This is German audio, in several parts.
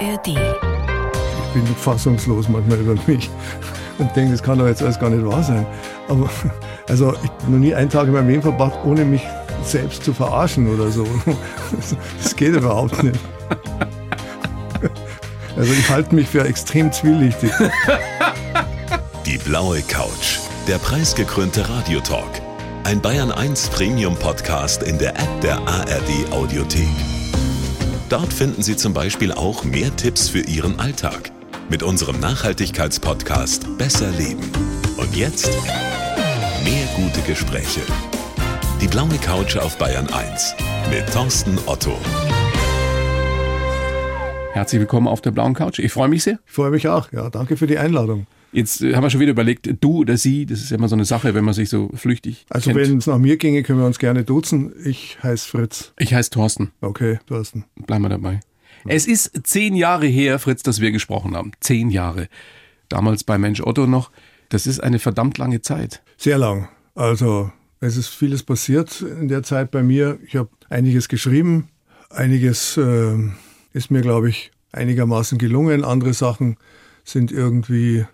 ARD. Ich bin fassungslos manchmal über mich und denke, das kann doch jetzt alles gar nicht wahr sein. Aber also ich habe noch nie einen Tag in meinem Leben verbracht, ohne mich selbst zu verarschen oder so. Das geht überhaupt nicht. Also ich halte mich für extrem zwielichtig. Die blaue Couch, der preisgekrönte Radiotalk. Ein Bayern 1 Premium Podcast in der App der ARD Audiothek. Dort finden Sie zum Beispiel auch mehr Tipps für Ihren Alltag mit unserem Nachhaltigkeitspodcast Besser Leben. Und jetzt mehr gute Gespräche. Die blaue Couch auf Bayern 1 mit Thorsten Otto. Herzlich willkommen auf der blauen Couch. Ich freue mich sehr. Ich freue mich auch. Ja, danke für die Einladung. Jetzt äh, haben wir schon wieder überlegt, du oder sie, das ist ja immer so eine Sache, wenn man sich so flüchtig Also wenn es nach mir ginge, können wir uns gerne duzen. Ich heiße Fritz. Ich heiße Thorsten. Okay, Thorsten. Bleiben wir dabei. Es ist zehn Jahre her, Fritz, dass wir gesprochen haben. Zehn Jahre. Damals bei Mensch Otto noch. Das ist eine verdammt lange Zeit. Sehr lang. Also es ist vieles passiert in der Zeit bei mir. Ich habe einiges geschrieben. Einiges äh, ist mir, glaube ich, einigermaßen gelungen. Andere Sachen sind irgendwie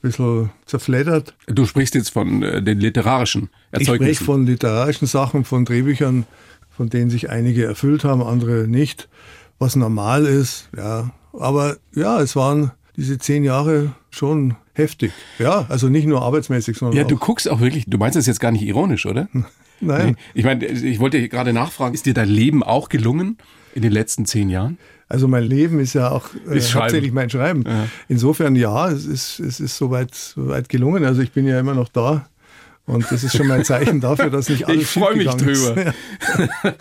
bisschen zerfleddert. Du sprichst jetzt von äh, den literarischen Ich Erzeugnissen. spreche von literarischen Sachen, von Drehbüchern, von denen sich einige erfüllt haben, andere nicht, was normal ist. Ja, aber ja, es waren diese zehn Jahre schon heftig. Ja, also nicht nur arbeitsmäßig, sondern ja, du auch. guckst auch wirklich, du meinst das jetzt gar nicht ironisch, oder? Nein, Ich meine, ich wollte gerade nachfragen, ist dir dein Leben auch gelungen in den letzten zehn Jahren? Also mein Leben ist ja auch äh, Ist hauptsächlich mein Schreiben. Insofern ja, es ist es ist soweit soweit gelungen. Also ich bin ja immer noch da. Und das ist schon mal ein Zeichen dafür, dass nicht alles Ich freue mich drüber.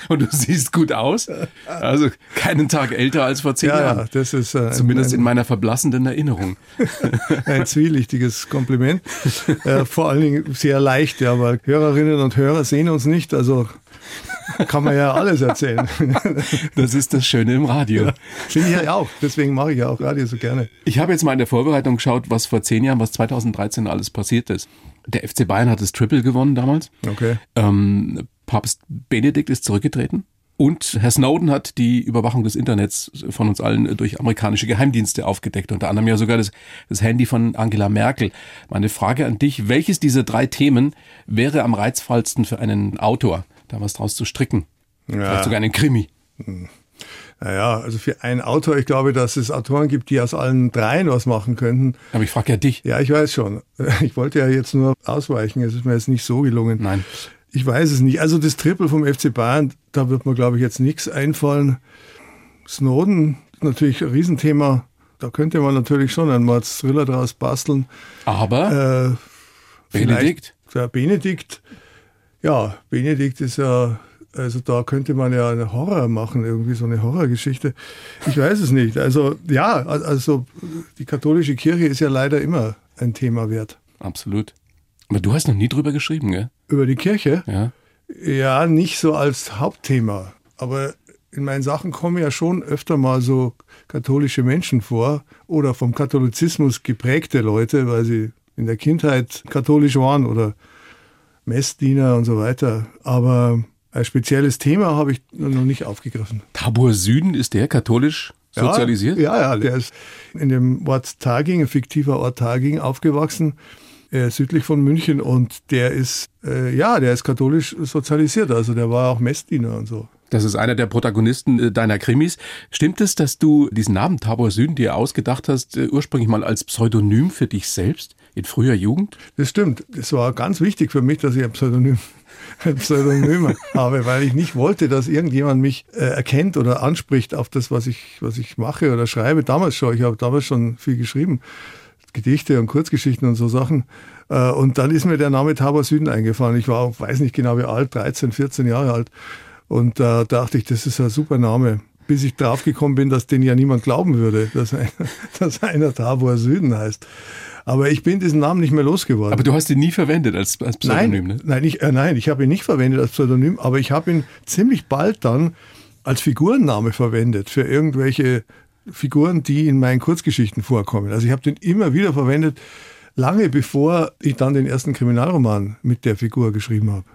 Und du siehst gut aus. Also keinen Tag älter als vor zehn Ja, ja, Jahren. das ist äh, Zumindest ein, in meiner verblassenden Erinnerung. ein zwielichtiges Kompliment. äh, vor allen Dingen sehr leicht, ja, weil Hörerinnen und Hörer sehen uns nicht, also kann man ja alles erzählen. Das ist das Schöne im Radio. Finde ich ja auch. Deswegen mache ich ja auch Radio so gerne. Ich habe jetzt mal in der Vorbereitung geschaut, was vor zehn Jahren, was 2013 alles passiert ist. Der FC Bayern hat das Triple gewonnen damals. Okay. Ähm, Papst Benedikt ist zurückgetreten. Und Herr Snowden hat die Überwachung des Internets von uns allen durch amerikanische Geheimdienste aufgedeckt. Unter anderem ja sogar das, das Handy von Angela Merkel. Meine Frage an dich, welches dieser drei Themen wäre am reizvollsten für einen Autor, da was draus zu stricken? Vielleicht sogar einen Krimi. Naja, also für einen Autor, ich glaube, dass es Autoren gibt, die aus allen dreien was machen könnten. Aber ich frage ja dich. Ja, ich weiß schon. Ich wollte ja jetzt nur ausweichen. Es ist mir jetzt nicht so gelungen. Nein. Ich weiß es nicht. Also das Triple vom FC Bayern, da wird mir, glaube ich, jetzt nichts einfallen. Snowden, natürlich ein Riesenthema. Da könnte man natürlich schon einen Mordsthriller draus basteln. Aber Äh, Benedikt? Der Benedikt, ja, Benedikt ist ja, also da könnte man ja eine Horror machen, irgendwie so eine Horrorgeschichte. Ich weiß es nicht. Also ja, also die katholische Kirche ist ja leider immer ein Thema wert. Absolut. Aber du hast noch nie drüber geschrieben, gell? Über die Kirche? Ja. Ja, nicht so als Hauptthema. Aber in meinen Sachen kommen ja schon öfter mal so katholische Menschen vor oder vom Katholizismus geprägte Leute, weil sie in der Kindheit katholisch waren oder Messdiener und so weiter. Aber ein spezielles Thema habe ich noch nicht aufgegriffen. Tabor Süden, ist der katholisch sozialisiert? Ja, ja, der ist in dem Ort Taging, ein fiktiver Ort Taging, aufgewachsen, äh, südlich von München. Und der ist, äh, ja, der ist katholisch sozialisiert. Also der war auch Messdiener und so. Das ist einer der Protagonisten äh, deiner Krimis. Stimmt es, dass du diesen Namen Tabor Süden dir ausgedacht hast, äh, ursprünglich mal als Pseudonym für dich selbst in früher Jugend? Das stimmt. Das war ganz wichtig für mich, dass ich ein Pseudonym, ein Pseudonym habe, weil ich nicht wollte, dass irgendjemand mich äh, erkennt oder anspricht auf das, was ich, was ich mache oder schreibe. Damals schon. Ich habe damals schon viel geschrieben. Gedichte und Kurzgeschichten und so Sachen. Äh, und dann ist mir der Name Tabor Süden eingefallen. Ich war, weiß nicht genau wie alt, 13, 14 Jahre alt. Und da dachte ich, das ist ein super Name. Bis ich drauf gekommen bin, dass den ja niemand glauben würde, dass, ein, dass einer Tabor Süden heißt. Aber ich bin diesen Namen nicht mehr losgeworden. Aber du hast ihn nie verwendet als, als Pseudonym, nein, ne? nein, ich, äh, nein, ich habe ihn nicht verwendet als Pseudonym, aber ich habe ihn ziemlich bald dann als Figurenname verwendet für irgendwelche Figuren, die in meinen Kurzgeschichten vorkommen. Also ich habe den immer wieder verwendet, lange bevor ich dann den ersten Kriminalroman mit der Figur geschrieben habe.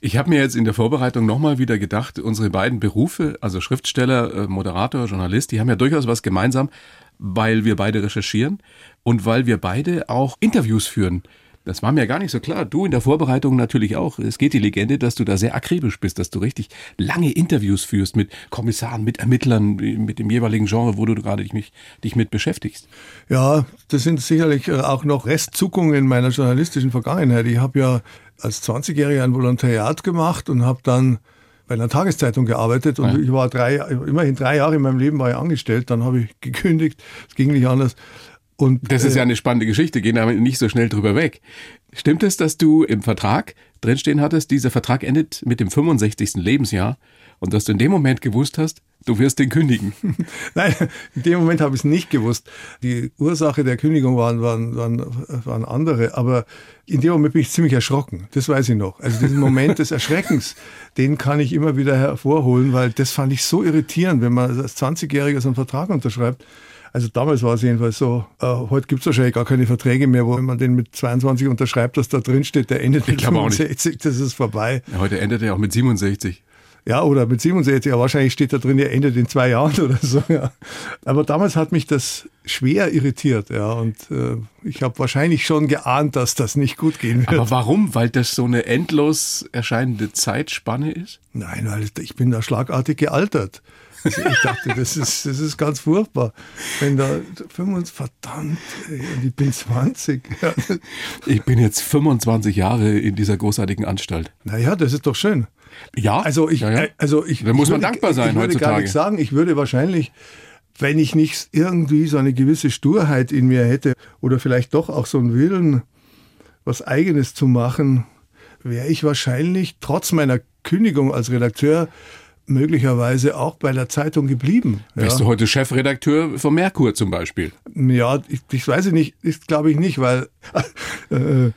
Ich habe mir jetzt in der Vorbereitung nochmal wieder gedacht, unsere beiden Berufe, also Schriftsteller, äh, Moderator, Journalist, die haben ja durchaus was gemeinsam, weil wir beide recherchieren und weil wir beide auch Interviews führen. Das war mir gar nicht so klar. Du in der Vorbereitung natürlich auch. Es geht die Legende, dass du da sehr akribisch bist, dass du richtig lange Interviews führst mit Kommissaren, mit Ermittlern, mit dem jeweiligen Genre, wo du gerade dich, dich mit beschäftigst. Ja, das sind sicherlich auch noch Restzuckungen meiner journalistischen Vergangenheit. Ich habe ja als 20-Jähriger ein Volontariat gemacht und habe dann bei einer Tageszeitung gearbeitet und ja. ich war drei, immerhin drei Jahre in meinem Leben war ich angestellt, dann habe ich gekündigt, es ging nicht anders und, das ist ja äh, eine spannende Geschichte, gehen aber nicht so schnell drüber weg. Stimmt es, dass du im Vertrag drinstehen hattest, dieser Vertrag endet mit dem 65. Lebensjahr und dass du in dem Moment gewusst hast, du wirst den kündigen? Nein, in dem Moment habe ich es nicht gewusst. Die Ursache der Kündigung waren, waren, waren, waren andere, aber in dem Moment bin ich ziemlich erschrocken. Das weiß ich noch. Also diesen Moment des Erschreckens, den kann ich immer wieder hervorholen, weil das fand ich so irritierend, wenn man als 20-Jähriger so einen Vertrag unterschreibt also damals war es jedenfalls so. Äh, heute gibt es wahrscheinlich gar keine Verträge mehr, wo man den mit 22 unterschreibt, dass da drin steht, der endet mit 65, das ist vorbei. Ja, heute endet er auch mit 67. Ja, oder mit 67, ja, wahrscheinlich steht da drin, er endet in zwei Jahren oder so. Ja. Aber damals hat mich das schwer irritiert, ja. Und äh, ich habe wahrscheinlich schon geahnt, dass das nicht gut gehen wird. Aber warum? Weil das so eine endlos erscheinende Zeitspanne ist? Nein, weil ich bin da schlagartig gealtert. Also ich dachte, das ist, das ist ganz furchtbar. Wenn da 25, verdammt, ich bin 20. Ich bin jetzt 25 Jahre in dieser großartigen Anstalt. Naja, das ist doch schön. Ja, also ich, ja, ja. also ich, da muss man würde, dankbar sein ich würde heutzutage. gar nichts sagen. Ich würde wahrscheinlich, wenn ich nicht irgendwie so eine gewisse Sturheit in mir hätte oder vielleicht doch auch so einen Willen, was Eigenes zu machen, wäre ich wahrscheinlich trotz meiner Kündigung als Redakteur möglicherweise auch bei der Zeitung geblieben. Wärst ja. du heute Chefredakteur von Merkur zum Beispiel? Ja, ich, ich weiß nicht, ist glaube ich nicht, weil äh,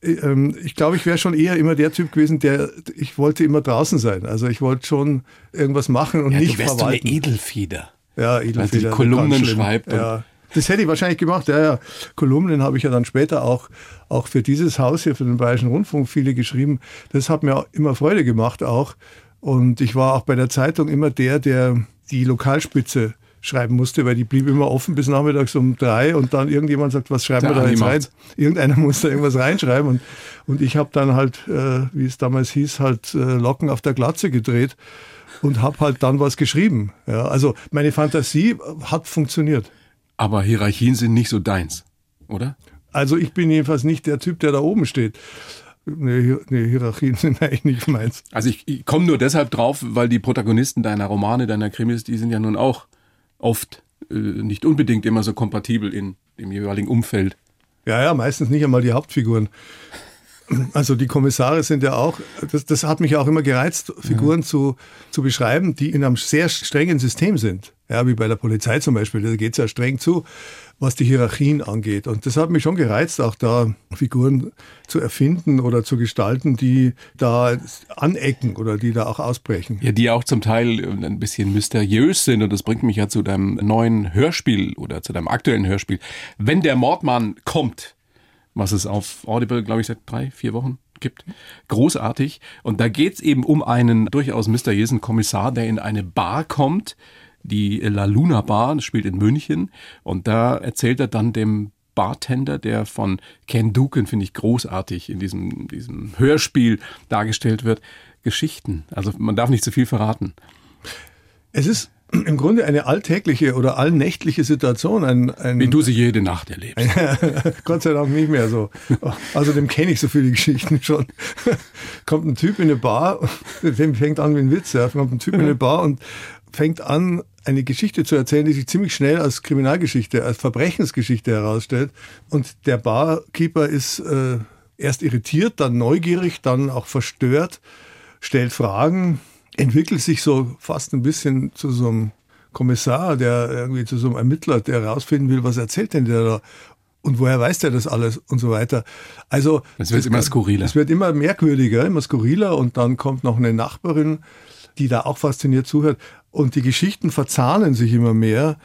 ich glaube, ich wäre schon eher immer der Typ gewesen, der ich wollte immer draußen sein. Also ich wollte schon irgendwas machen und ja, nicht du wärst verwalten. eine Edelfeder. Ja, Edelfeder. die Kolumnen schreibt. Ja. Das hätte ich wahrscheinlich gemacht, ja, ja. Kolumnen habe ich ja dann später auch, auch für dieses Haus hier, für den Bayerischen Rundfunk viele geschrieben. Das hat mir immer Freude gemacht auch. Und ich war auch bei der Zeitung immer der, der die Lokalspitze schreiben musste, weil die blieb immer offen bis nachmittags um drei und dann irgendjemand sagt, was schreiben der wir da jetzt rein? Irgendeiner muss da irgendwas reinschreiben und, und ich habe dann halt, äh, wie es damals hieß, halt äh, Locken auf der Glatze gedreht und habe halt dann was geschrieben. Ja, also meine Fantasie hat funktioniert. Aber Hierarchien sind nicht so deins, oder? Also ich bin jedenfalls nicht der Typ, der da oben steht. Nee, nee, Hierarchien sind eigentlich nicht meins. Also ich, ich komme nur deshalb drauf, weil die Protagonisten deiner Romane, deiner Krimis, die sind ja nun auch oft äh, nicht unbedingt immer so kompatibel in dem jeweiligen Umfeld. Ja, ja, meistens nicht einmal die Hauptfiguren. Also die Kommissare sind ja auch, das, das hat mich auch immer gereizt, Figuren ja. zu, zu beschreiben, die in einem sehr strengen System sind. Ja, wie bei der Polizei zum Beispiel, da geht es ja streng zu was die Hierarchien angeht. Und das hat mich schon gereizt, auch da Figuren zu erfinden oder zu gestalten, die da anecken oder die da auch ausbrechen. Ja, die auch zum Teil ein bisschen mysteriös sind. Und das bringt mich ja zu deinem neuen Hörspiel oder zu deinem aktuellen Hörspiel. Wenn der Mordmann kommt, was es auf Audible, glaube ich, seit drei, vier Wochen gibt. Großartig. Und da geht es eben um einen durchaus mysteriösen Kommissar, der in eine Bar kommt, die La Luna Bar, das spielt in München. Und da erzählt er dann dem Bartender, der von Ken Duken, finde ich großartig, in diesem, diesem Hörspiel dargestellt wird, Geschichten. Also man darf nicht zu viel verraten. Es ist im Grunde eine alltägliche oder allnächtliche Situation. Ein, ein Wie du sie jede Nacht erlebst. Gott sei Dank nicht mehr so. Außerdem kenne ich so viele Geschichten schon. kommt ein Typ in eine Bar, dem fängt an wie ein Witz, ja. kommt ein Typ in eine Bar und fängt an, eine Geschichte zu erzählen, die sich ziemlich schnell als Kriminalgeschichte, als Verbrechensgeschichte herausstellt. Und der Barkeeper ist äh, erst irritiert, dann neugierig, dann auch verstört, stellt Fragen, entwickelt sich so fast ein bisschen zu so einem Kommissar, der irgendwie zu so einem Ermittler, der herausfinden will, was erzählt denn der da? Und woher weiß der das alles und so weiter? Also es wird immer skurriler. Es wird immer merkwürdiger, immer skurriler und dann kommt noch eine Nachbarin, die da auch fasziniert zuhört. Und die Geschichten verzahnen sich immer mehr.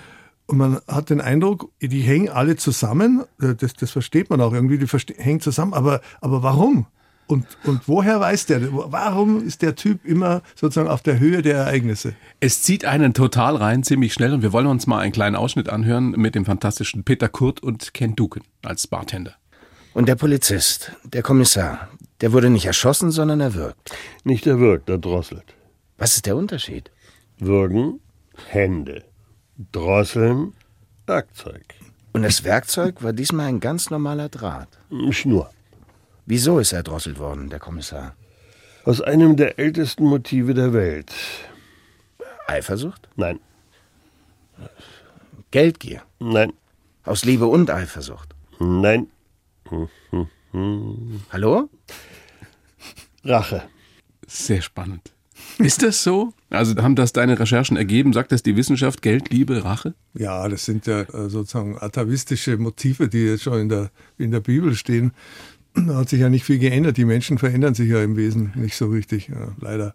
Und man hat den Eindruck, die hängen alle zusammen. Das, das versteht man auch irgendwie, die hängen zusammen. Aber, aber warum? Und, und woher weiß der? Warum ist der Typ immer sozusagen auf der Höhe der Ereignisse? Es zieht einen total rein, ziemlich schnell. Und wir wollen uns mal einen kleinen Ausschnitt anhören mit dem fantastischen Peter Kurt und Ken Duken als Bartender. Und der Polizist, der Kommissar, der wurde nicht erschossen, sondern erwürgt. Nicht erwürgt, erdrosselt. Was ist der Unterschied? Würgen, Hände. Drosseln, Werkzeug. Und das Werkzeug war diesmal ein ganz normaler Draht. Schnur. Wieso ist er erdrosselt worden, der Kommissar? Aus einem der ältesten Motive der Welt. Eifersucht? Nein, Geldgier? nein, Aus Liebe und Eifersucht? nein. Hallo? Rache. Sehr spannend. Ist das so? Also haben das deine Recherchen ergeben? Sagt das die Wissenschaft? Geld, Liebe, Rache? Ja, das sind ja äh, sozusagen atavistische Motive, die jetzt schon in der, in der Bibel stehen. Da hat sich ja nicht viel geändert. Die Menschen verändern sich ja im Wesen nicht so richtig, ja, leider.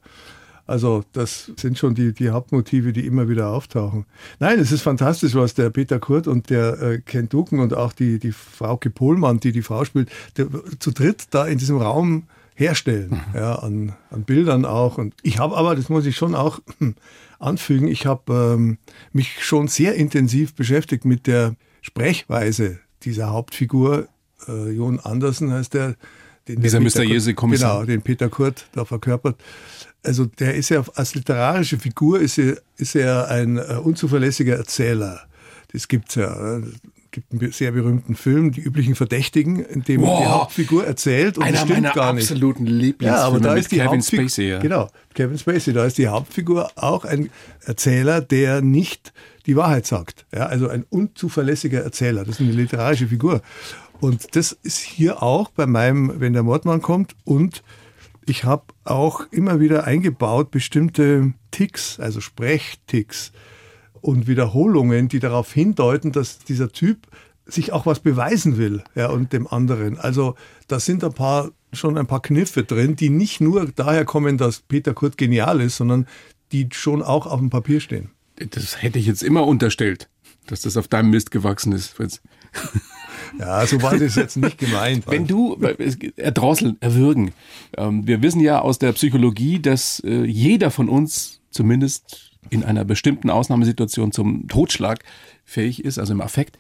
Also das sind schon die, die Hauptmotive, die immer wieder auftauchen. Nein, es ist fantastisch, was der Peter Kurt und der äh, Ken Duken und auch die, die Frau Pohlmann, die die Frau spielt, der, zu dritt da in diesem Raum herstellen, ja, an, an Bildern auch. Und ich habe aber, das muss ich schon auch anfügen, ich habe ähm, mich schon sehr intensiv beschäftigt mit der Sprechweise dieser Hauptfigur. Äh, Jon Andersen heißt der. Den Dieser. Peter Kurt- Jese-Kommissar. Genau, den Peter Kurt da verkörpert. Also der ist ja als literarische Figur ist er, ist er ein äh, unzuverlässiger Erzähler. Das gibt's ja. Gibt einen sehr berühmten Film, Die üblichen Verdächtigen, in dem die Wow. Hauptfigur erzählt und das Einer stimmt meiner gar nicht. absoluten Ja, Lieblingsfilme aber da ist die Kevin Hauptfigur, Spacey. Ja. genau, Kevin Spacey, da ist die Hauptfigur auch ein Erzähler, der nicht die Wahrheit sagt. Ja, also ein unzuverlässiger Erzähler. Das ist eine literarische Figur. Und das ist hier auch bei meinem, wenn der Mordmann kommt. Und ich habe auch immer wieder eingebaut bestimmte Ticks, also Sprechticks und Wiederholungen, die darauf hindeuten, dass dieser Typ sich auch was beweisen will, ja, und dem anderen. Also da sind ein paar, schon ein paar Kniffe drin, die nicht nur daher kommen, dass Peter Kurt genial ist, sondern die schon auch auf dem Papier stehen. Das hätte ich jetzt immer unterstellt, dass das auf deinem Mist gewachsen ist, Fritz. Ja, so war das jetzt nicht gemeint. Wenn du, erdrosseln, erwürgen. Ähm, wir wissen ja aus der Psychologie, dass äh, jeder von uns zumindest in einer bestimmten Ausnahmesituation zum Totschlag fähig ist, also im Affekt.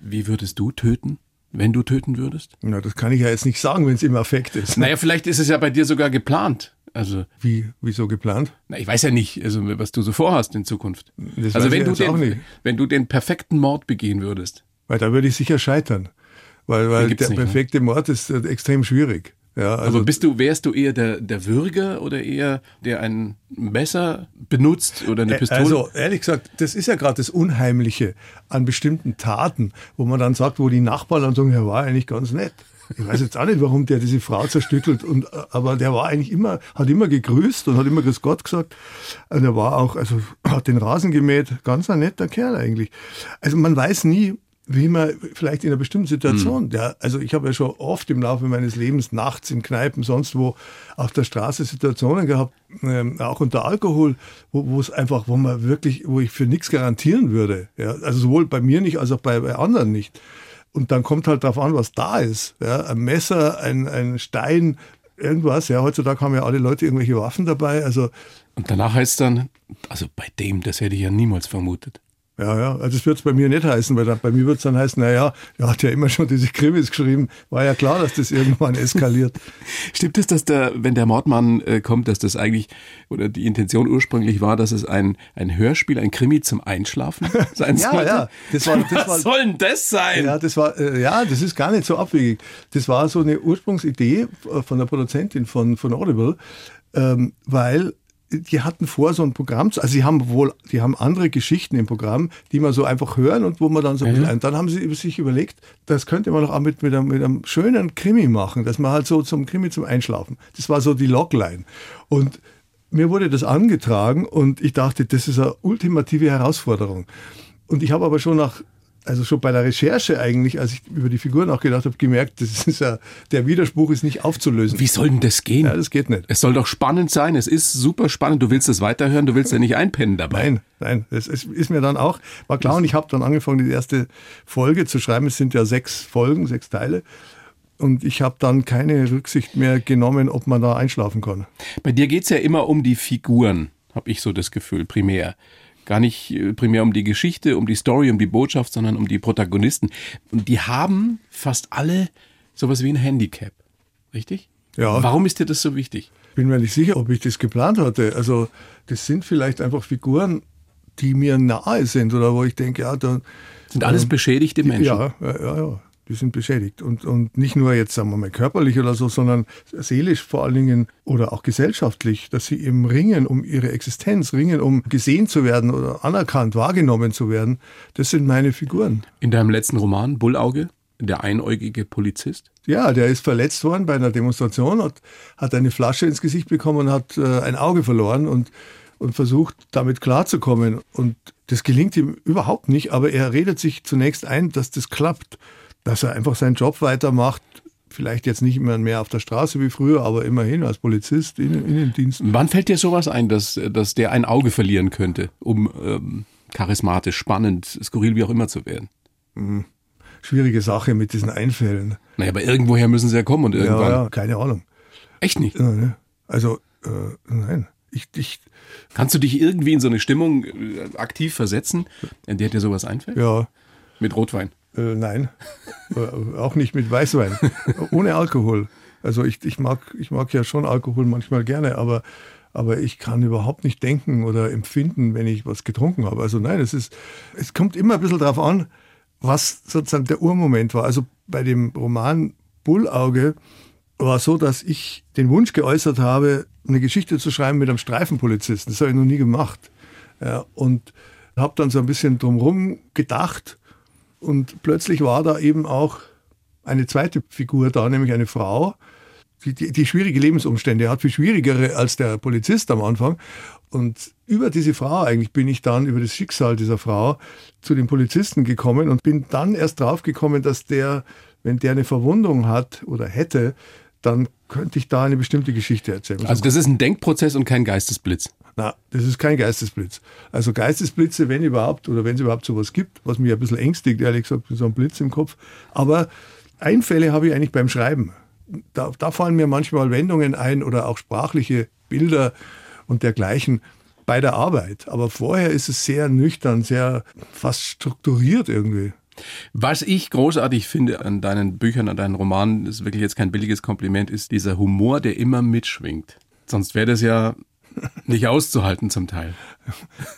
Wie würdest du töten, wenn du töten würdest? Na, das kann ich ja jetzt nicht sagen, wenn es im Affekt ist. Naja, vielleicht ist es ja bei dir sogar geplant. Also, Wie, wieso geplant? na, ich weiß ja nicht, also, was du so vorhast in Zukunft. Das also wenn du, den, nicht. wenn du den perfekten Mord begehen würdest, Weil da würde ich sicher scheitern. Weil, weil der nicht, ne? perfekte Mord ist äh, extrem schwierig. Ja, also aber bist du, wärst du eher der, der Würger oder eher der ein Messer benutzt oder eine Pistole? Also ehrlich gesagt, das ist ja gerade das Unheimliche an bestimmten Taten, wo man dann sagt, wo die Nachbarn dann sagen, er war eigentlich ganz nett. Ich weiß jetzt auch nicht, warum der diese Frau zerstückelt, und, äh, aber der war eigentlich immer, hat immer gegrüßt und hat immer Grüß Gott gesagt. Und er war auch, also hat den Rasen gemäht, ganz ein netter Kerl eigentlich. Also man weiß nie, wie man vielleicht in einer bestimmten Situation, ja, also ich habe ja schon oft im Laufe meines Lebens nachts in Kneipen, sonst wo auf der Straße Situationen gehabt, ähm, auch unter Alkohol, wo, wo es einfach, wo man wirklich, wo ich für nichts garantieren würde. Ja, also sowohl bei mir nicht als auch bei, bei anderen nicht. Und dann kommt halt drauf an, was da ist. Ja, ein Messer, ein, ein Stein, irgendwas. Ja, heutzutage haben ja alle Leute irgendwelche Waffen dabei. Also Und danach heißt es dann, also bei dem, das hätte ich ja niemals vermutet. Ja, ja, also das wird es bei mir nicht heißen, weil dann, bei mir wird es dann heißen, naja, er hat ja immer schon diese Krimis geschrieben, war ja klar, dass das irgendwann eskaliert. Stimmt es, dass der, wenn der Mordmann äh, kommt, dass das eigentlich, oder die Intention ursprünglich war, dass es ein, ein Hörspiel, ein Krimi zum Einschlafen sein Ja, sollte? ja, das war- das Was war- soll denn das sein? Ja, das war, äh, ja, das ist gar nicht so abwegig. Das war so eine Ursprungsidee äh, von der Produzentin von, von Audible, ähm, weil die hatten vor, so ein Programm zu, also sie haben wohl, die haben andere Geschichten im Programm, die man so einfach hören und wo man dann so, ein bisschen- und dann haben sie sich überlegt, das könnte man doch auch mit, mit, einem, mit einem schönen Krimi machen, dass man halt so zum Krimi zum Einschlafen. Das war so die Logline. Und mir wurde das angetragen und ich dachte, das ist eine ultimative Herausforderung. Und ich habe aber schon nach, also schon bei der Recherche eigentlich, als ich über die Figur nachgedacht habe, gemerkt, das ist ja, der Widerspruch ist nicht aufzulösen. Wie soll denn das gehen? Ja, das geht nicht. es soll doch spannend sein. Es ist super spannend. Du willst es weiterhören. Du willst ja nicht einpennen dabei. Nein, nein, das ist, ist mir dann auch, war klar und ich habe dann angefangen, die erste Folge zu schreiben. Es sind ja sechs Folgen, sechs Teile. und ich habe dann keine Rücksicht mehr genommen, ob man da einschlafen kann. Bei dir geht's ja immer um die Figuren, habe ich so das Gefühl, primär. Gar nicht äh, primär um die Geschichte, um die Story, um die Botschaft, sondern um die Protagonisten. Und die haben fast alle sowas wie ein Handicap. Richtig? Ja. Warum ist dir das so wichtig? Bin mir nicht sicher, ob ich das geplant hatte. Also das sind vielleicht einfach Figuren, die mir nahe sind oder wo ich denke, ja, da Sind alles ähm, beschädigte Menschen. Ja, ja, ja, die sind beschädigt. Und, und nicht nur jetzt, sagen wir mal, körperlich oder so, sondern seelisch vor allen Dingen oder auch gesellschaftlich, dass sie eben ringen um ihre Existenz, ringen um gesehen zu werden oder anerkannt, wahrgenommen zu werden. Das sind meine Figuren. In deinem letzten Roman, Bullauge, der einäugige Polizist. Ja, der ist verletzt worden bei einer Demonstration, hat, hat eine Flasche ins Gesicht bekommen und hat äh, ein Auge verloren und, und versucht, damit klarzukommen. Und das gelingt ihm überhaupt nicht, aber er redet sich zunächst ein, dass das klappt, dass er einfach seinen Job weitermacht. Vielleicht jetzt nicht immer mehr auf der Straße wie früher, aber immerhin als Polizist in, in den Diensten. Wann fällt dir sowas ein, dass, dass der ein Auge verlieren könnte, um ähm, charismatisch, spannend, skurril wie auch immer zu werden? Schwierige Sache mit diesen Einfällen. Naja, aber irgendwoher müssen sie ja kommen und irgendwann. Ja, ja, keine Ahnung. Echt nicht. Ne? Also, äh, nein. Ich, ich, Kannst du dich irgendwie in so eine Stimmung äh, aktiv versetzen, in der dir sowas einfällt? ja, Mit Rotwein. Äh, nein, äh, auch nicht mit Weißwein, ohne Alkohol. Also ich, ich, mag, ich mag ja schon Alkohol manchmal gerne, aber, aber ich kann überhaupt nicht denken oder empfinden, wenn ich was getrunken habe. Also nein, es, ist, es kommt immer ein bisschen drauf an, was sozusagen der Urmoment war. Also bei dem Roman Bullauge war so, dass ich den Wunsch geäußert habe, eine Geschichte zu schreiben mit einem Streifenpolizisten. Das habe ich noch nie gemacht. Ja, und habe dann so ein bisschen drumherum gedacht und plötzlich war da eben auch eine zweite Figur da, nämlich eine Frau, die, die, die schwierige Lebensumstände hat, viel schwierigere als der Polizist am Anfang. Und über diese Frau eigentlich bin ich dann, über das Schicksal dieser Frau, zu den Polizisten gekommen und bin dann erst drauf gekommen, dass der, wenn der eine Verwundung hat oder hätte, dann könnte ich da eine bestimmte Geschichte erzählen. Also das ist ein Denkprozess und kein Geistesblitz. Na, das ist kein Geistesblitz. Also Geistesblitze, wenn überhaupt, oder wenn es überhaupt sowas gibt, was mich ein bisschen ängstigt, ehrlich gesagt, so ein Blitz im Kopf. Aber Einfälle habe ich eigentlich beim Schreiben. Da, da fallen mir manchmal Wendungen ein oder auch sprachliche Bilder und dergleichen bei der Arbeit. Aber vorher ist es sehr nüchtern, sehr fast strukturiert irgendwie. Was ich großartig finde an deinen Büchern, an deinen Romanen, ist wirklich jetzt kein billiges Kompliment, ist dieser Humor, der immer mitschwingt. Sonst wäre das ja nicht auszuhalten zum Teil.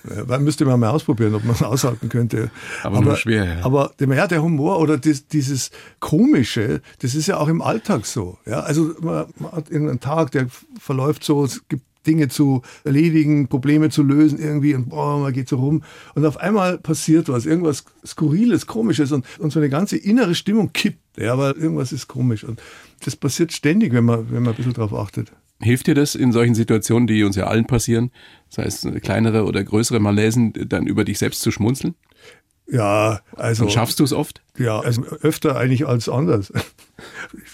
Äh, müsste man mal ausprobieren, ob man es aushalten könnte. Aber nur schwer, ja. Aber ja, der Humor oder das, dieses Komische, das ist ja auch im Alltag so. Ja, also man, man hat irgendeinen Tag, der verläuft so, es gibt Dinge zu erledigen, Probleme zu lösen irgendwie und boah, man geht so rum und auf einmal passiert was, irgendwas Skurriles, Komisches und, und so eine ganze innere Stimmung kippt. Ja, aber irgendwas ist komisch und das passiert ständig, wenn man, wenn man ein bisschen drauf achtet. Hilft dir das in solchen Situationen, die uns ja allen passieren, sei es kleinere oder größere Malaisen, dann über dich selbst zu schmunzeln? Ja, also. Und schaffst du es oft? Ja, also öfter eigentlich als anders.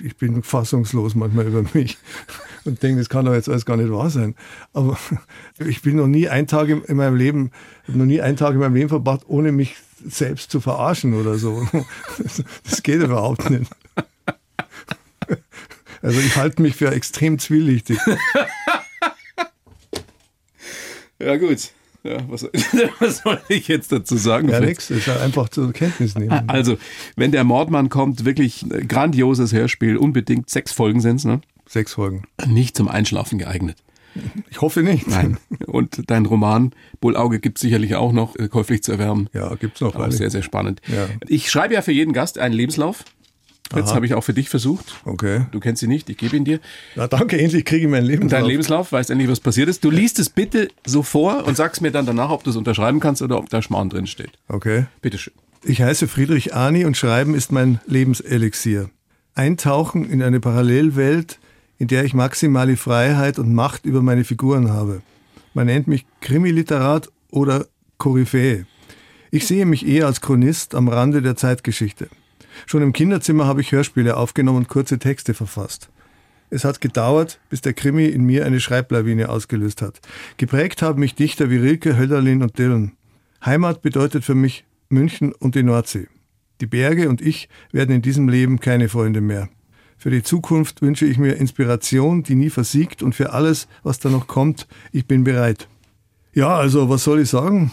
Ich bin fassungslos manchmal über mich und denke, das kann doch jetzt alles gar nicht wahr sein. Aber ich bin noch nie einen Tag in meinem Leben, noch nie einen Tag in meinem Leben verbracht, ohne mich selbst zu verarschen oder so. Das, das geht überhaupt nicht. Also ich halte mich für extrem zwielichtig. Ja, gut. Ja, was, was soll ich jetzt dazu sagen? Ja, nichts, ist halt einfach zur Kenntnis nehmen. Also, wenn der Mordmann kommt, wirklich ein grandioses Hörspiel, unbedingt sechs Folgen sind's, ne? Sechs Folgen. Nicht zum Einschlafen geeignet. Ich hoffe nicht. Nein. Und dein Roman Bullauge gibt sicherlich auch noch äh, käuflich zu erwärmen. Ja, gibt's noch. Auch alle. sehr, sehr spannend. Ja. Ich schreibe ja für jeden Gast einen Lebenslauf. Jetzt habe ich auch für dich versucht. Okay. Du kennst ihn nicht, ich gebe ihn dir. Na danke, endlich kriege ich mein Leben. Dein Lebenslauf, weißt endlich, was passiert ist. Du liest es bitte so vor und sagst mir dann danach, ob du es unterschreiben kannst oder ob da Schmarrn drin steht. Okay. Bitteschön. Ich heiße Friedrich Arni und Schreiben ist mein Lebenselixier. Eintauchen in eine Parallelwelt, in der ich maximale Freiheit und Macht über meine Figuren habe. Man nennt mich Krimiliterat oder Koryphäe. Ich sehe mich eher als Chronist am Rande der Zeitgeschichte. Schon im Kinderzimmer habe ich Hörspiele aufgenommen und kurze Texte verfasst. Es hat gedauert, bis der Krimi in mir eine Schreiblawine ausgelöst hat. Geprägt haben mich Dichter wie Rilke, Hölderlin und Dylan. Heimat bedeutet für mich München und die Nordsee. Die Berge und ich werden in diesem Leben keine Freunde mehr. Für die Zukunft wünsche ich mir Inspiration, die nie versiegt und für alles, was da noch kommt, ich bin bereit. Ja, also was soll ich sagen?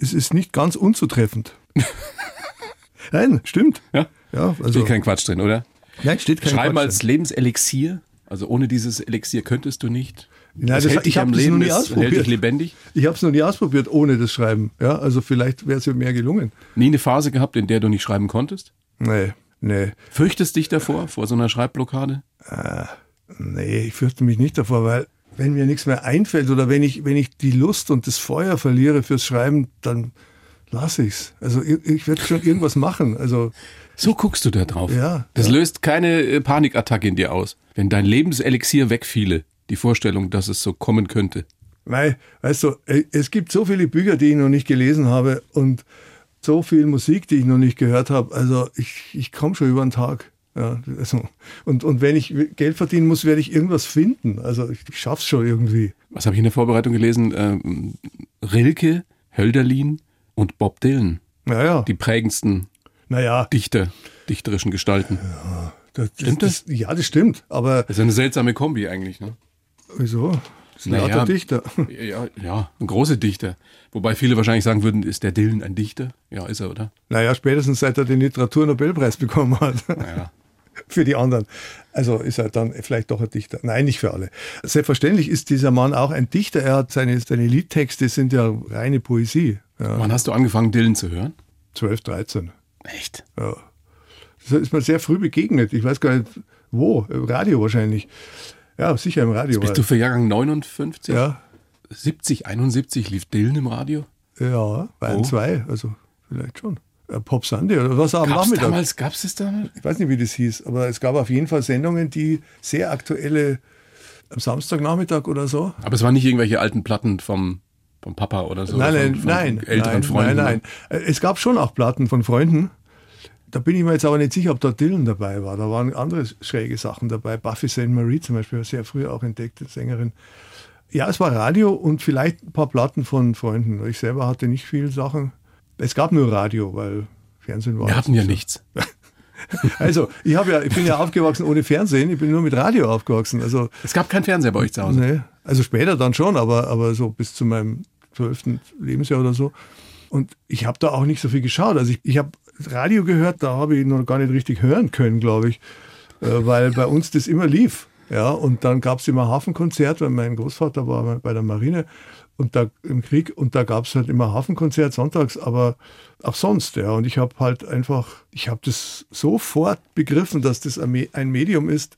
Es ist nicht ganz unzutreffend. Nein, stimmt. Ja? Ja, also Steht kein Quatsch drin, oder? Nein, steht kein Schreiben Quatsch als drin. Lebenselixier. Also ohne dieses Elixier könntest du nicht. Nein, Das das, hält ich habe das noch nie das hält dich ausprobiert. lebendig. Ich habe es noch nie ausprobiert ohne das Schreiben. Ja, also vielleicht wäre es ja mehr gelungen. Nie eine Phase gehabt, in der du nicht schreiben konntest? Nee, nee, Fürchtest dich davor, vor so einer Schreibblockade? nee, ich fürchte mich nicht davor, weil wenn mir nichts mehr einfällt oder wenn ich, wenn ich die Lust und das Feuer verliere fürs Schreiben, dann lasse ich's. Also ich, ich werde schon irgendwas machen. Also So guckst du da drauf. Ja, Das ja. löst keine äh, Panikattacke in dir aus. Wenn dein Lebenselixier wegfiele, die Vorstellung, dass es so kommen könnte. Weil, weißt du, äh, es gibt so viele Bücher, die ich noch nicht gelesen habe und so viel Musik, die ich noch nicht gehört habe. Also ich, ich komme schon über den Tag. Ja, also, und, und wenn ich Geld verdienen muss, werde ich irgendwas finden. Also ich, ich schaff's schon irgendwie. Was habe ich in der Vorbereitung gelesen? Ähm, Rilke, Hölderlin und Bob Dylan. Naja, Die prägendsten naja, Dichter, dichterischen Gestalten. das, Stimmt das? Ja, das stimmt. Aber Das ist eine seltsame Kombi eigentlich, ne? wieso? Das ist ein Naja. Dichter. Ja, ja, ein großer Dichter. Wobei viele wahrscheinlich sagen würden, ist der Dylan ein Dichter? Ja, ist er, oder? Naja, spätestens seit er den Literaturnobelpreis bekommen hat. Naja. für die anderen. Also ist er dann vielleicht doch ein Dichter. Nein, nicht für alle. Selbstverständlich ist dieser Mann auch ein Dichter. Er hat seine, seine Liedtexte sind ja reine Poesie. Ja, Wann hast du angefangen, Dylan zu hören? 12, 13. Echt? Ja. Das ist mir sehr früh begegnet. Ich weiß gar nicht wo. Im Radio wahrscheinlich. Ja, sicher im Radio. Bist du für Jahrgang 59? ja, 70, 71 lief Dylan im Radio? ja, Bayern Oh. 2. Also vielleicht schon. Pop Sunday oder was am Gab's Nachmittag. damals, gab's es damals? ich weiß nicht, wie das hieß, aber es gab auf jeden Fall Sendungen, die sehr aktuelle am Samstagnachmittag oder so. Aber es waren nicht irgendwelche alten Platten vom, vom Papa oder so? nein, von, nein, von nein, älteren nein, Freunden? nein, nein. Es gab schon auch Platten von Freunden. Da bin ich mir jetzt aber nicht sicher, ob da Dylan dabei war. Da waren andere schräge Sachen dabei. Buffy St. Marie zum Beispiel, sehr früh auch entdeckte Sängerin. Ja, es war Radio und vielleicht ein paar Platten von Freunden. Ich selber hatte nicht viel Sachen. Es gab nur Radio, weil Fernsehen war. Wir hatten ja so. nichts. Also, ich, ja, ich bin ja aufgewachsen ohne Fernsehen. Ich bin nur mit Radio aufgewachsen. Also, Es gab keinen Fernseher bei euch zu Hause. Nee. Also später dann schon, aber, aber so bis zu meinem zwölften Lebensjahr oder so. Und ich habe da auch nicht so viel geschaut. Also ich, ich habe Radio gehört, da habe ich noch gar nicht richtig hören können, glaube ich, äh, weil bei uns das immer lief. Ja, und dann gab es immer Hafenkonzert, weil mein Großvater war bei der Marine und da im Krieg und da gab es halt immer Hafenkonzert sonntags, aber auch sonst, ja. Und ich habe halt einfach, ich habe das sofort begriffen, dass das ein Me- ein Medium ist,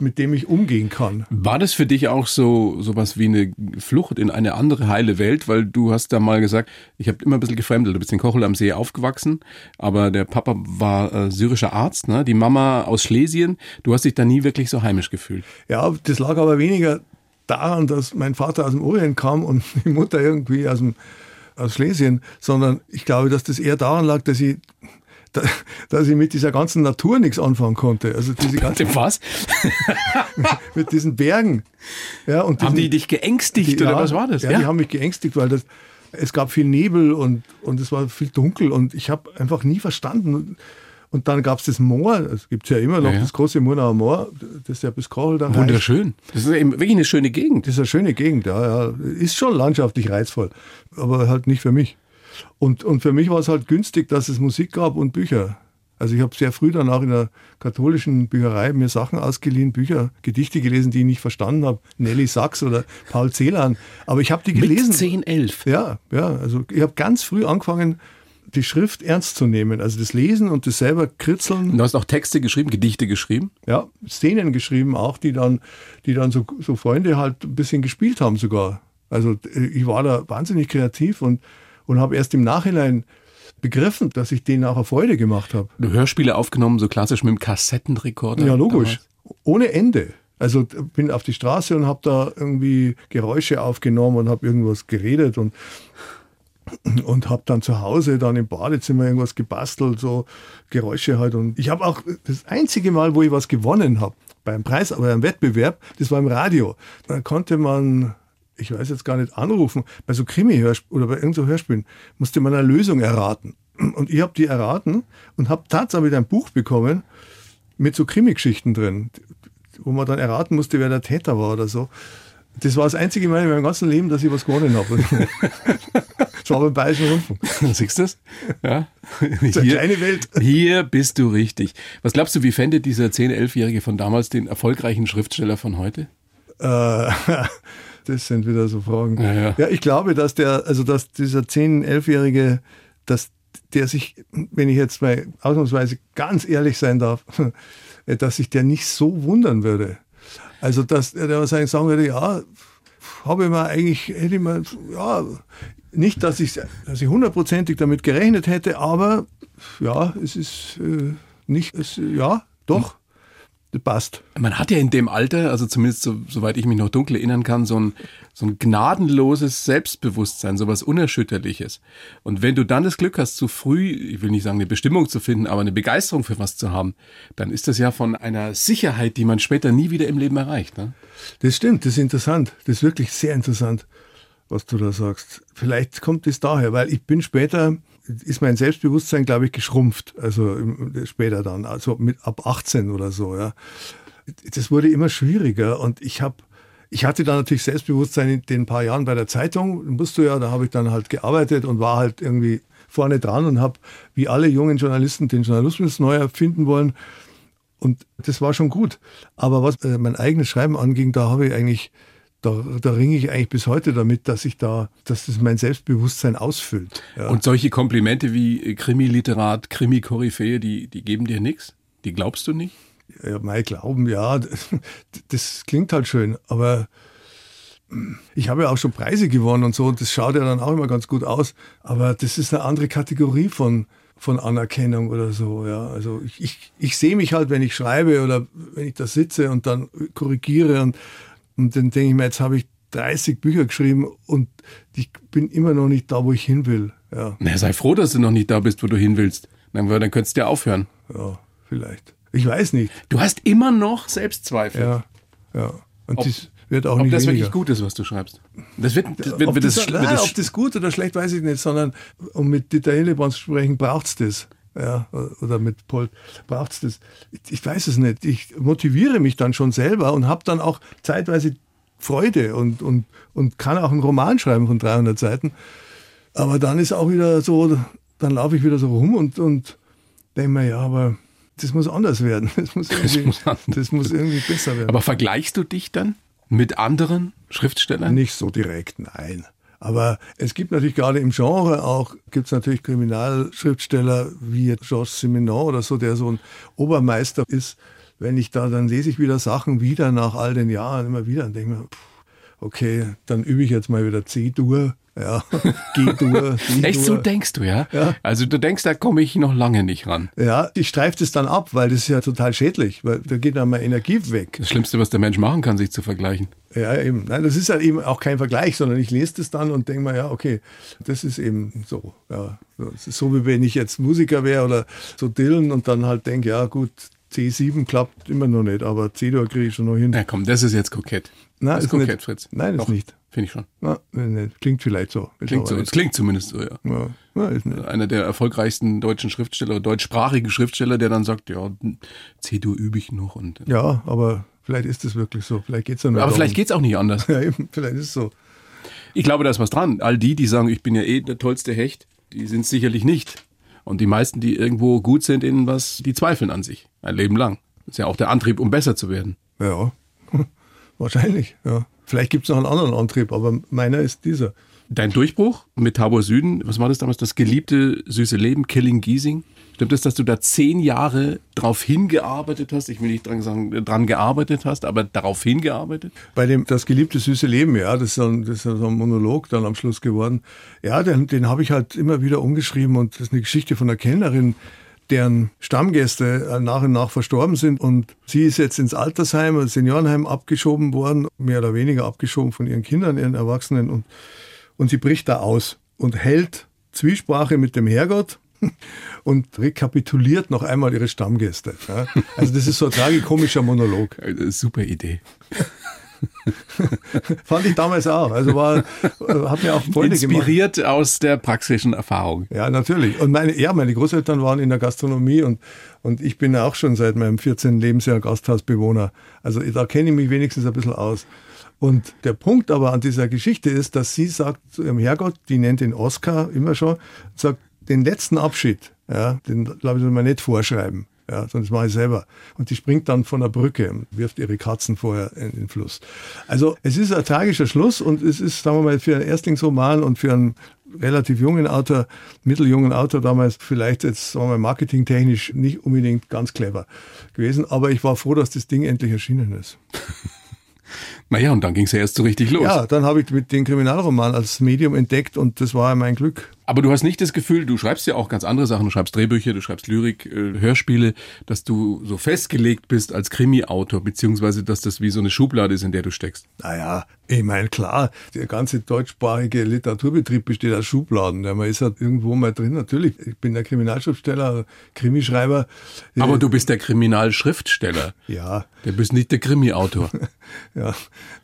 mit dem ich umgehen kann. War das für dich auch so sowas wie eine Flucht in eine andere heile Welt? Weil du hast da mal gesagt, ich habe immer ein bisschen gefremdelt. Du bist in Kochel am See aufgewachsen, aber der Papa war äh, syrischer Arzt, ne? die Mama aus Schlesien. Du hast dich da nie wirklich so heimisch gefühlt. Ja, das lag aber weniger daran, dass mein Vater aus dem Orient kam und die Mutter irgendwie aus, dem, aus Schlesien, sondern ich glaube, dass das eher daran lag, dass ich, da- dass ich mit dieser ganzen Natur nichts anfangen konnte. Also diese ganzen, Was? mit diesen Bergen. Ja, und Haben diesen- die dich geängstigt die- oder ja, was war das? Ja, die haben mich geängstigt, weil das, es gab viel Nebel und, und es war viel dunkel und ich habe einfach nie verstanden. Und dann gab es das Moor, es gibt ja immer noch Ja, ja. das große Murnauer Moor, das ja bis Kochel dann. Wunderschön. Das ist eben wirklich eine schöne Gegend. Das ist eine schöne Gegend, ja, ja. Ist schon landschaftlich reizvoll, aber halt nicht für mich. Und, und für mich war es halt günstig, dass es Musik gab und Bücher. Also ich habe sehr früh dann auch in der katholischen Bücherei mir Sachen ausgeliehen, Bücher, Gedichte gelesen, die ich nicht verstanden habe. Nelly Sachs oder Paul Celan. Aber ich habe die gelesen. Mit 10, 11. Ja, ja. Also ich habe ganz früh angefangen, die Schrift ernst zu nehmen. Also das Lesen und das selber kritzeln. Du hast auch Texte geschrieben, Gedichte geschrieben. Ja, Szenen geschrieben auch, die dann, die dann so, so Freunde halt ein bisschen gespielt haben sogar. Also äh, ich war da wahnsinnig kreativ und, und habe erst im Nachhinein begriffen, dass ich denen auch eine Freude gemacht habe. Du Hörspiele aufgenommen, so klassisch mit dem Kassettenrekorder. Ja, logisch. damals. Ohne Ende. Also bin auf die Straße und habe da irgendwie Geräusche aufgenommen und habe irgendwas geredet und und habe dann zu Hause dann im Badezimmer irgendwas gebastelt, so Geräusche halt. Und ich habe auch das einzige Mal, wo ich was gewonnen habe, beim Preis, aber beim Wettbewerb, das war im Radio. Da konnte man, ich weiß jetzt gar nicht, anrufen, bei so Krimi-Hörspielen oder bei irgendeinem so Hörspielen, musste man eine Lösung erraten. Und ich habe die erraten und habe tatsächlich ein Buch bekommen, mit so Krimi-Geschichten drin, wo man dann erraten musste, wer der Täter war oder so. Das war das einzige Mal in meinem ganzen Leben, dass ich was gewonnen habe. das war beim Bayerischen Rundfunk. Siehst du das? Ja. Ist eine kleine Welt. Hier bist du richtig. Was glaubst du, wie fände dieser 10-, 11-Jährige von damals den erfolgreichen Schriftsteller von heute? Äh, das sind wieder so Fragen. Ja, ja. ja, ich glaube, dass der, also dass dieser 10-, 11-Jährige, dass der sich, wenn ich jetzt mal ausnahmsweise ganz ehrlich sein darf, dass sich der nicht so wundern würde. Also, dass er wahrscheinlich sagen würde, ja, habe ich mir eigentlich, hätte ich mir, ja, nicht, dass ich, dass ich hundertprozentig damit gerechnet hätte, aber ja, es ist äh, nicht, es, ja, doch, passt. Man hat ja in dem Alter, also zumindest so, soweit ich mich noch dunkel erinnern kann, so ein, so ein gnadenloses Selbstbewusstsein, so was Unerschütterliches. Und wenn du dann das Glück hast, zu früh, ich will nicht sagen eine Bestimmung zu finden, aber eine Begeisterung für was zu haben, dann ist das ja von einer Sicherheit, die man später nie wieder im Leben erreicht. Ne? Das stimmt, das ist interessant. Das ist wirklich sehr interessant, was du da sagst. Vielleicht kommt es daher, weil ich bin später ist mein Selbstbewusstsein, glaube ich, geschrumpft. Also später dann, also mit ab 18 oder so. Ja. Das wurde immer schwieriger und ich habe ich hatte dann natürlich Selbstbewusstsein in den paar Jahren bei der Zeitung, musst du ja, da habe ich dann halt gearbeitet und war halt irgendwie vorne dran und habe, wie alle jungen Journalisten, den Journalismus neu erfinden wollen. Und das war schon gut. Aber was äh, mein eigenes Schreiben anging, da habe ich eigentlich da, da ringe ich eigentlich bis heute damit, dass ich da, dass das mein Selbstbewusstsein ausfüllt. Ja. Und solche Komplimente wie Krimi-Literat, Krimi-Koryphäe, die, die geben dir nichts? Die glaubst du nicht? Ja, mein Glauben, ja, das, das klingt halt schön, aber ich habe ja auch schon Preise gewonnen und so, und das schaut ja dann auch immer ganz gut aus, aber das ist eine andere Kategorie von, von Anerkennung oder so. Ja. Also ich, ich, ich sehe mich halt, wenn ich schreibe oder wenn ich da sitze und dann korrigiere und, und dann denke ich mir, jetzt habe ich 30 Bücher geschrieben und ich bin immer noch nicht da, wo ich hin will. Ja. Na, sei froh, dass du noch nicht da bist, wo du hin willst. Dann, dann könntest du ja aufhören. Ja, vielleicht. Ich weiß nicht. Du hast immer noch Selbstzweifel. Ja, ja. Und ob, das wird auch ob nicht das weniger. wirklich gut ist, was du schreibst. Das wird, das wird, ob, wird das, das, wird das, ob das gut oder schlecht, weiß ich nicht, sondern um mit Dieter Hillebrand zu sprechen, braucht es das. Ja, oder mit Paul braucht es das. Ich, ich weiß es nicht. Ich motiviere mich dann schon selber und habe dann auch zeitweise Freude und, und, und kann auch einen Roman schreiben von 300 Seiten. Aber dann ist auch wieder so, dann laufe ich wieder so rum und, und denke mir, ja, aber das muss anders werden. Das muss irgendwie, das muss, das muss irgendwie besser werden. Aber vergleichst du dich dann mit anderen Schriftstellern? Nicht so direkt, nein. Aber es gibt natürlich gerade im Genre auch, gibt es natürlich Kriminalschriftsteller wie Georges Simenon oder so, der so ein Obermeister ist. Wenn ich da, dann lese ich wieder Sachen wieder nach all den Jahren immer wieder und denke mir, pff, okay, dann übe ich jetzt mal wieder C-Dur. Ja, G-Dur. Echt so denkst du, ja? Ja. Also du denkst, da komme ich noch lange nicht ran. Ja, ich streife das dann ab, weil das ist ja total schädlich, weil da geht dann mal Energie weg. Das Schlimmste, was der Mensch machen kann, sich zu vergleichen. Ja, eben. Nein, das ist halt eben auch kein Vergleich, sondern ich lese das dann und denke mir, ja, okay, das ist eben so. Ja, so, wie wenn ich jetzt Musiker wäre oder so Dillen und dann halt denke, ja gut, C7 klappt immer noch nicht, aber C-Dur kriege ich schon noch hin. Ja, komm, das ist jetzt kokett. Nein, das ist kokett, nicht. Fritz. Nein, ist Doch, nicht. Finde ich schon. Na, klingt vielleicht so. Klingt so. Es klingt zumindest so, ja. Ja, ja, ist nicht. Einer der erfolgreichsten deutschen Schriftsteller, deutschsprachigen Schriftsteller, der dann sagt, ja, C-Dur übe ich noch. Und, Ja, aber vielleicht ist es wirklich so. Vielleicht geht es dann aber vielleicht geht's auch nicht anders. Ja, eben, vielleicht ist es so. Ich glaube, da ist was dran. All die, die sagen, ich bin ja eh der tollste Hecht, die sind sicherlich nicht. Und die meisten, die irgendwo gut sind in was, die zweifeln an sich. Ein Leben lang. Das ist ja auch der Antrieb, um besser zu werden. Ja, wahrscheinlich. Ja. Vielleicht gibt es noch einen anderen Antrieb, aber meiner ist dieser. Dein Durchbruch mit Tabor Süden, was war das damals? Das geliebte süße Leben, Killing Giesing. Stimmt es, dass du da zehn Jahre drauf hingearbeitet hast? Ich will nicht dran sagen, dran gearbeitet hast, aber darauf hingearbeitet? Bei dem Das geliebte süße Leben, ja, das ist, so ein, das ist so ein Monolog dann am Schluss geworden. Ja, den, den habe ich halt immer wieder umgeschrieben und das ist eine Geschichte von einer Kellnerin, deren Stammgäste äh, nach und nach verstorben sind und sie ist jetzt ins Altersheim, ins Seniorenheim abgeschoben worden, mehr oder weniger abgeschoben von ihren Kindern, ihren Erwachsenen und, und sie bricht da aus und hält Zwiesprache mit dem Herrgott und rekapituliert noch einmal ihre Stammgäste. Ja. Also das ist so ein tragikomischer Monolog. Super Idee. Fand ich damals auch. Also war, äh, hat mir auch Freunde Inspiriert gemacht. aus der praktischen Erfahrung. Ja, natürlich. Und meine, ja, meine Großeltern waren in der Gastronomie und, und ich bin auch schon seit meinem 14. Lebensjahr Gasthausbewohner. Also da kenne ich mich wenigstens ein bisschen aus. Und der Punkt aber an dieser Geschichte ist, dass sie sagt zu ihrem Herrgott, die nennt den Oscar immer schon, sagt, den letzten Abschied, ja, den glaube ich, soll man nicht vorschreiben. Ja, sonst mache ich selber. Und die springt dann von der Brücke und wirft ihre Katzen vorher in den Fluss. Also es ist ein tragischer Schluss und es ist, sagen wir mal, für einen Erstlingsroman und für einen relativ jungen Autor, mitteljungen Autor damals vielleicht jetzt, sagen wir mal, marketingtechnisch nicht unbedingt ganz clever gewesen. Aber ich war froh, dass das Ding endlich erschienen ist. Naja, und dann ging es ja erst so richtig los. Ja, dann habe ich mit den Kriminalroman als Medium entdeckt und das war mein Glück. Aber du hast nicht das Gefühl, du schreibst ja auch ganz andere Sachen, du schreibst Drehbücher, du schreibst Lyrik, äh, Hörspiele, dass du so festgelegt bist als Krimi-Autor, beziehungsweise dass das wie so eine Schublade ist, in der du steckst. Naja, ich meine, klar, der ganze deutschsprachige Literaturbetrieb besteht aus Schubladen. Ja, man ist halt irgendwo mal drin. Natürlich, ich bin der Kriminalschriftsteller, Krimischreiber. Aber du bist der Kriminalschriftsteller. Ja. Du bist nicht der Krimi-Autor. ja,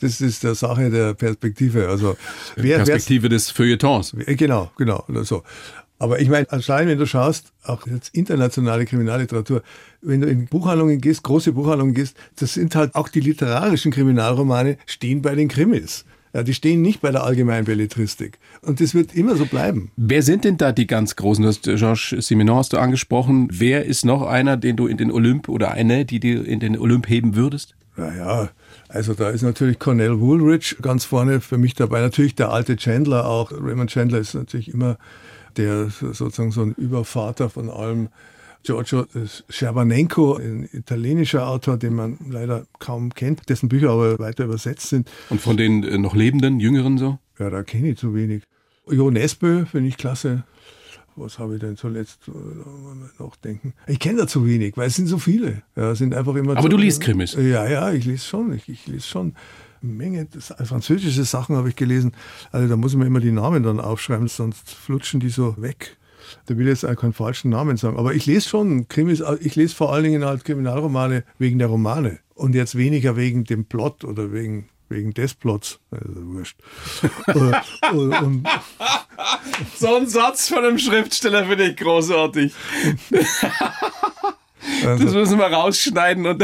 das ist der Sache der Perspektive. Also, wer, Perspektive des Feuilletons. Genau, genau oder so. Aber ich meine, anscheinend, wenn du schaust, auch jetzt internationale Kriminalliteratur, wenn du in Buchhandlungen gehst, große Buchhandlungen gehst, das sind halt auch die literarischen Kriminalromane, stehen bei den Krimis. Ja, die stehen nicht bei der allgemeinen Belletristik. Und das wird immer so bleiben. Wer sind denn da die ganz Großen? Du hast Georges Simenon hast du angesprochen. Wer ist noch einer, den du in den Olymp oder eine, die du in den Olymp heben würdest? Naja, also da ist natürlich Cornell Woolridge ganz vorne für mich dabei. Natürlich der alte Chandler auch. Raymond Chandler ist natürlich immer der sozusagen so ein Übervater von allem. Giorgio Scherbanenko, ein italienischer Autor, den man leider kaum kennt, dessen Bücher aber weiter übersetzt sind. Und von den äh, noch lebenden, jüngeren so? Ja, da kenne ich zu wenig. Jo Nesbø finde ich klasse was habe ich denn zuletzt äh, noch denken? Ich kenne da zu wenig, weil es sind so viele. Ja, sind einfach immer. Aber zu, du liest Krimis? Ja, ja, ich lese schon. Ich, ich lese schon. Eine Menge das, französische Sachen habe ich gelesen. Also da muss man immer die Namen dann aufschreiben, sonst flutschen die so weg. Da will ich jetzt auch keinen falschen Namen sagen. Aber ich lese schon Krimis, ich lese vor allen Dingen halt Kriminalromane wegen der Romane und jetzt weniger wegen dem Plot oder wegen wegen des Plots. Also wurscht. und, und, so ein Satz von einem Schriftsteller finde ich großartig. Also, das müssen wir rausschneiden und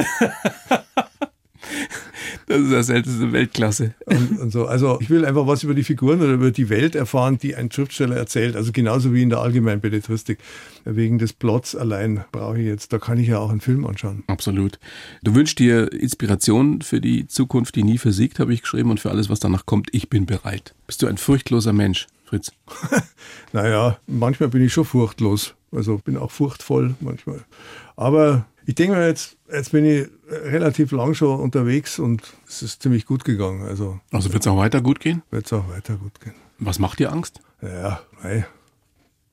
Das ist das älteste Weltklasse. Und, und, so. Also ich will einfach was über die Figuren oder über die Welt erfahren, die ein Schriftsteller erzählt. Also genauso wie in der allgemeinen Belletristik. Wegen des Plots allein brauche ich jetzt, da kann ich ja auch einen Film anschauen. Absolut. Du wünschst dir Inspiration für die Zukunft, die nie versiegt, habe ich geschrieben, und für alles, was danach kommt. Ich bin bereit. Bist du ein furchtloser Mensch, Fritz? naja, manchmal bin ich schon furchtlos. Also bin auch furchtvoll manchmal. Aber ich denke mir jetzt, jetzt bin ich relativ lang schon unterwegs und es ist ziemlich gut gegangen. Also, also wird es auch weiter gut gehen? Wird es auch weiter gut gehen. Was macht dir Angst? Ja, nein.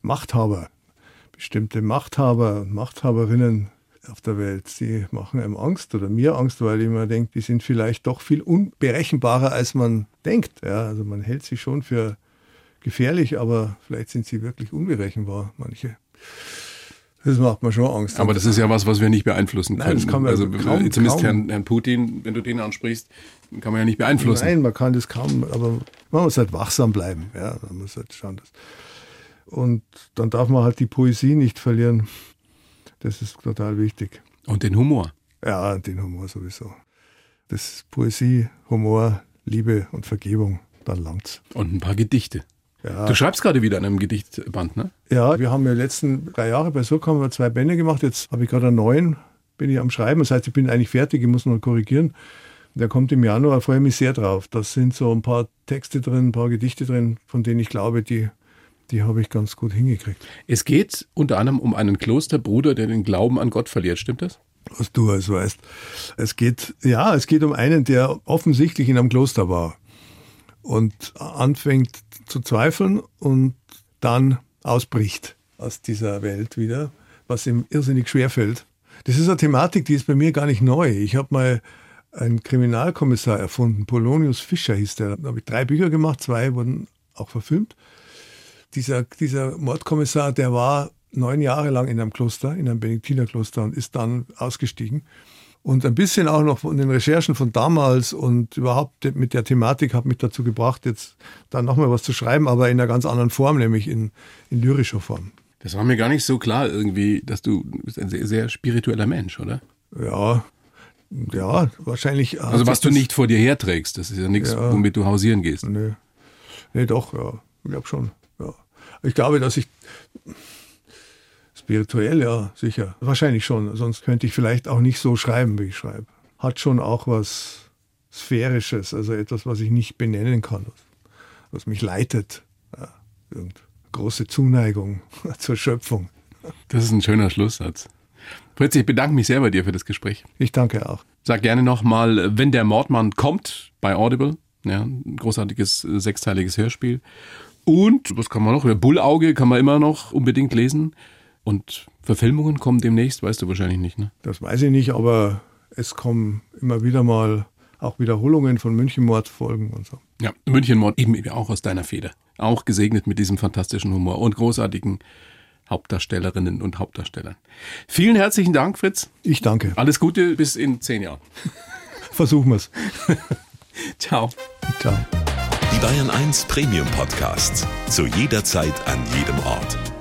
Machthaber. Bestimmte Machthaber und Machthaberinnen auf der Welt, die machen einem Angst oder mir Angst, weil ich mir denke, die sind vielleicht doch viel unberechenbarer, als man denkt. Ja, also man hält sie schon für gefährlich, aber vielleicht sind sie wirklich unberechenbar, manche. Das macht mir schon Angst. Aber das ist ja was, was wir nicht beeinflussen können. Nein, das kann man also kaum, zumindest kaum. Herrn, Herrn, Putin, wenn du den ansprichst, kann man ja nicht beeinflussen. Nein, man kann das kaum, aber man muss halt wachsam bleiben. Ja, man muss halt schauen. Dass und dann darf man halt die Poesie nicht verlieren. Das ist total wichtig. Und den Humor. Ja, den Humor sowieso. Das ist Poesie, Humor, Liebe und Vergebung, dann langt's. Und ein paar Gedichte. Ja. Du schreibst gerade wieder an einem Gedichtband, ne? Ja, wir haben ja die letzten drei Jahre bei Surkamp zwei Bände gemacht. Jetzt habe ich gerade einen neuen, bin ich am Schreiben. Das heißt, ich bin eigentlich fertig, ich muss noch korrigieren. Der kommt im Januar, freue mich sehr drauf. Da sind so ein paar Texte drin, ein paar Gedichte drin, von denen ich glaube, die, die habe ich ganz gut hingekriegt. Es geht unter anderem um einen Klosterbruder, der den Glauben an Gott verliert, stimmt das? Was du also weißt. Es geht, ja, es geht um einen, der offensichtlich in einem Kloster war und anfängt zu zweifeln und dann ausbricht aus dieser Welt wieder, was ihm irrsinnig schwer fällt. Das ist eine Thematik, die ist bei mir gar nicht neu. Ich habe mal einen Kriminalkommissar erfunden, Polonius Fischer hieß der. Da habe ich drei Bücher gemacht, zwei wurden auch verfilmt. Dieser, dieser Mordkommissar, der war neun Jahre lang in einem Kloster, in einem Benediktinerkloster und ist dann ausgestiegen Und ein bisschen auch noch von den Recherchen von damals und überhaupt mit der Thematik hat mich dazu gebracht, jetzt dann nochmal was zu schreiben, aber in einer ganz anderen Form, nämlich in, in lyrischer Form. Das war mir gar nicht so klar irgendwie, dass du bist ein sehr, sehr spiritueller Mensch, oder? Ja, ja, wahrscheinlich. hat Also was du nicht vor dir herträgst, das ist ja nichts, Ja. womit du hausieren gehst. Nee. nee, doch, ja. Ich glaube schon. Ja. Ich glaube, dass ich spirituell, ja, sicher. Wahrscheinlich schon. Sonst könnte ich vielleicht auch nicht so schreiben, wie ich schreibe. Hat schon auch was Sphärisches, also etwas, was ich nicht benennen kann, was, mich leitet. Ja, große Zuneigung zur Schöpfung. Das ist ein schöner Schlusssatz. Fritz, ich bedanke mich sehr bei dir für das Gespräch. Ich danke auch. Sag gerne nochmal, wenn der Mordmann kommt bei Audible, ja, ein großartiges äh, sechsteiliges Hörspiel. Und, was kann man noch? Bullauge kann man immer noch unbedingt lesen. Und Verfilmungen kommen demnächst, weißt du wahrscheinlich nicht, ne? Das weiß ich nicht, aber es kommen immer wieder mal auch Wiederholungen von Münchenmordfolgen und so. Ja, Münchenmord eben auch aus deiner Feder. Auch gesegnet mit diesem fantastischen Humor und großartigen Hauptdarstellerinnen und Hauptdarstellern. Vielen herzlichen Dank, Fritz. Ich danke. Alles Gute bis in zehn Jahren. Versuchen wir es. Ciao. Ciao. Die Bayern 1 Premium Podcasts. Zu jeder Zeit, an jedem Ort.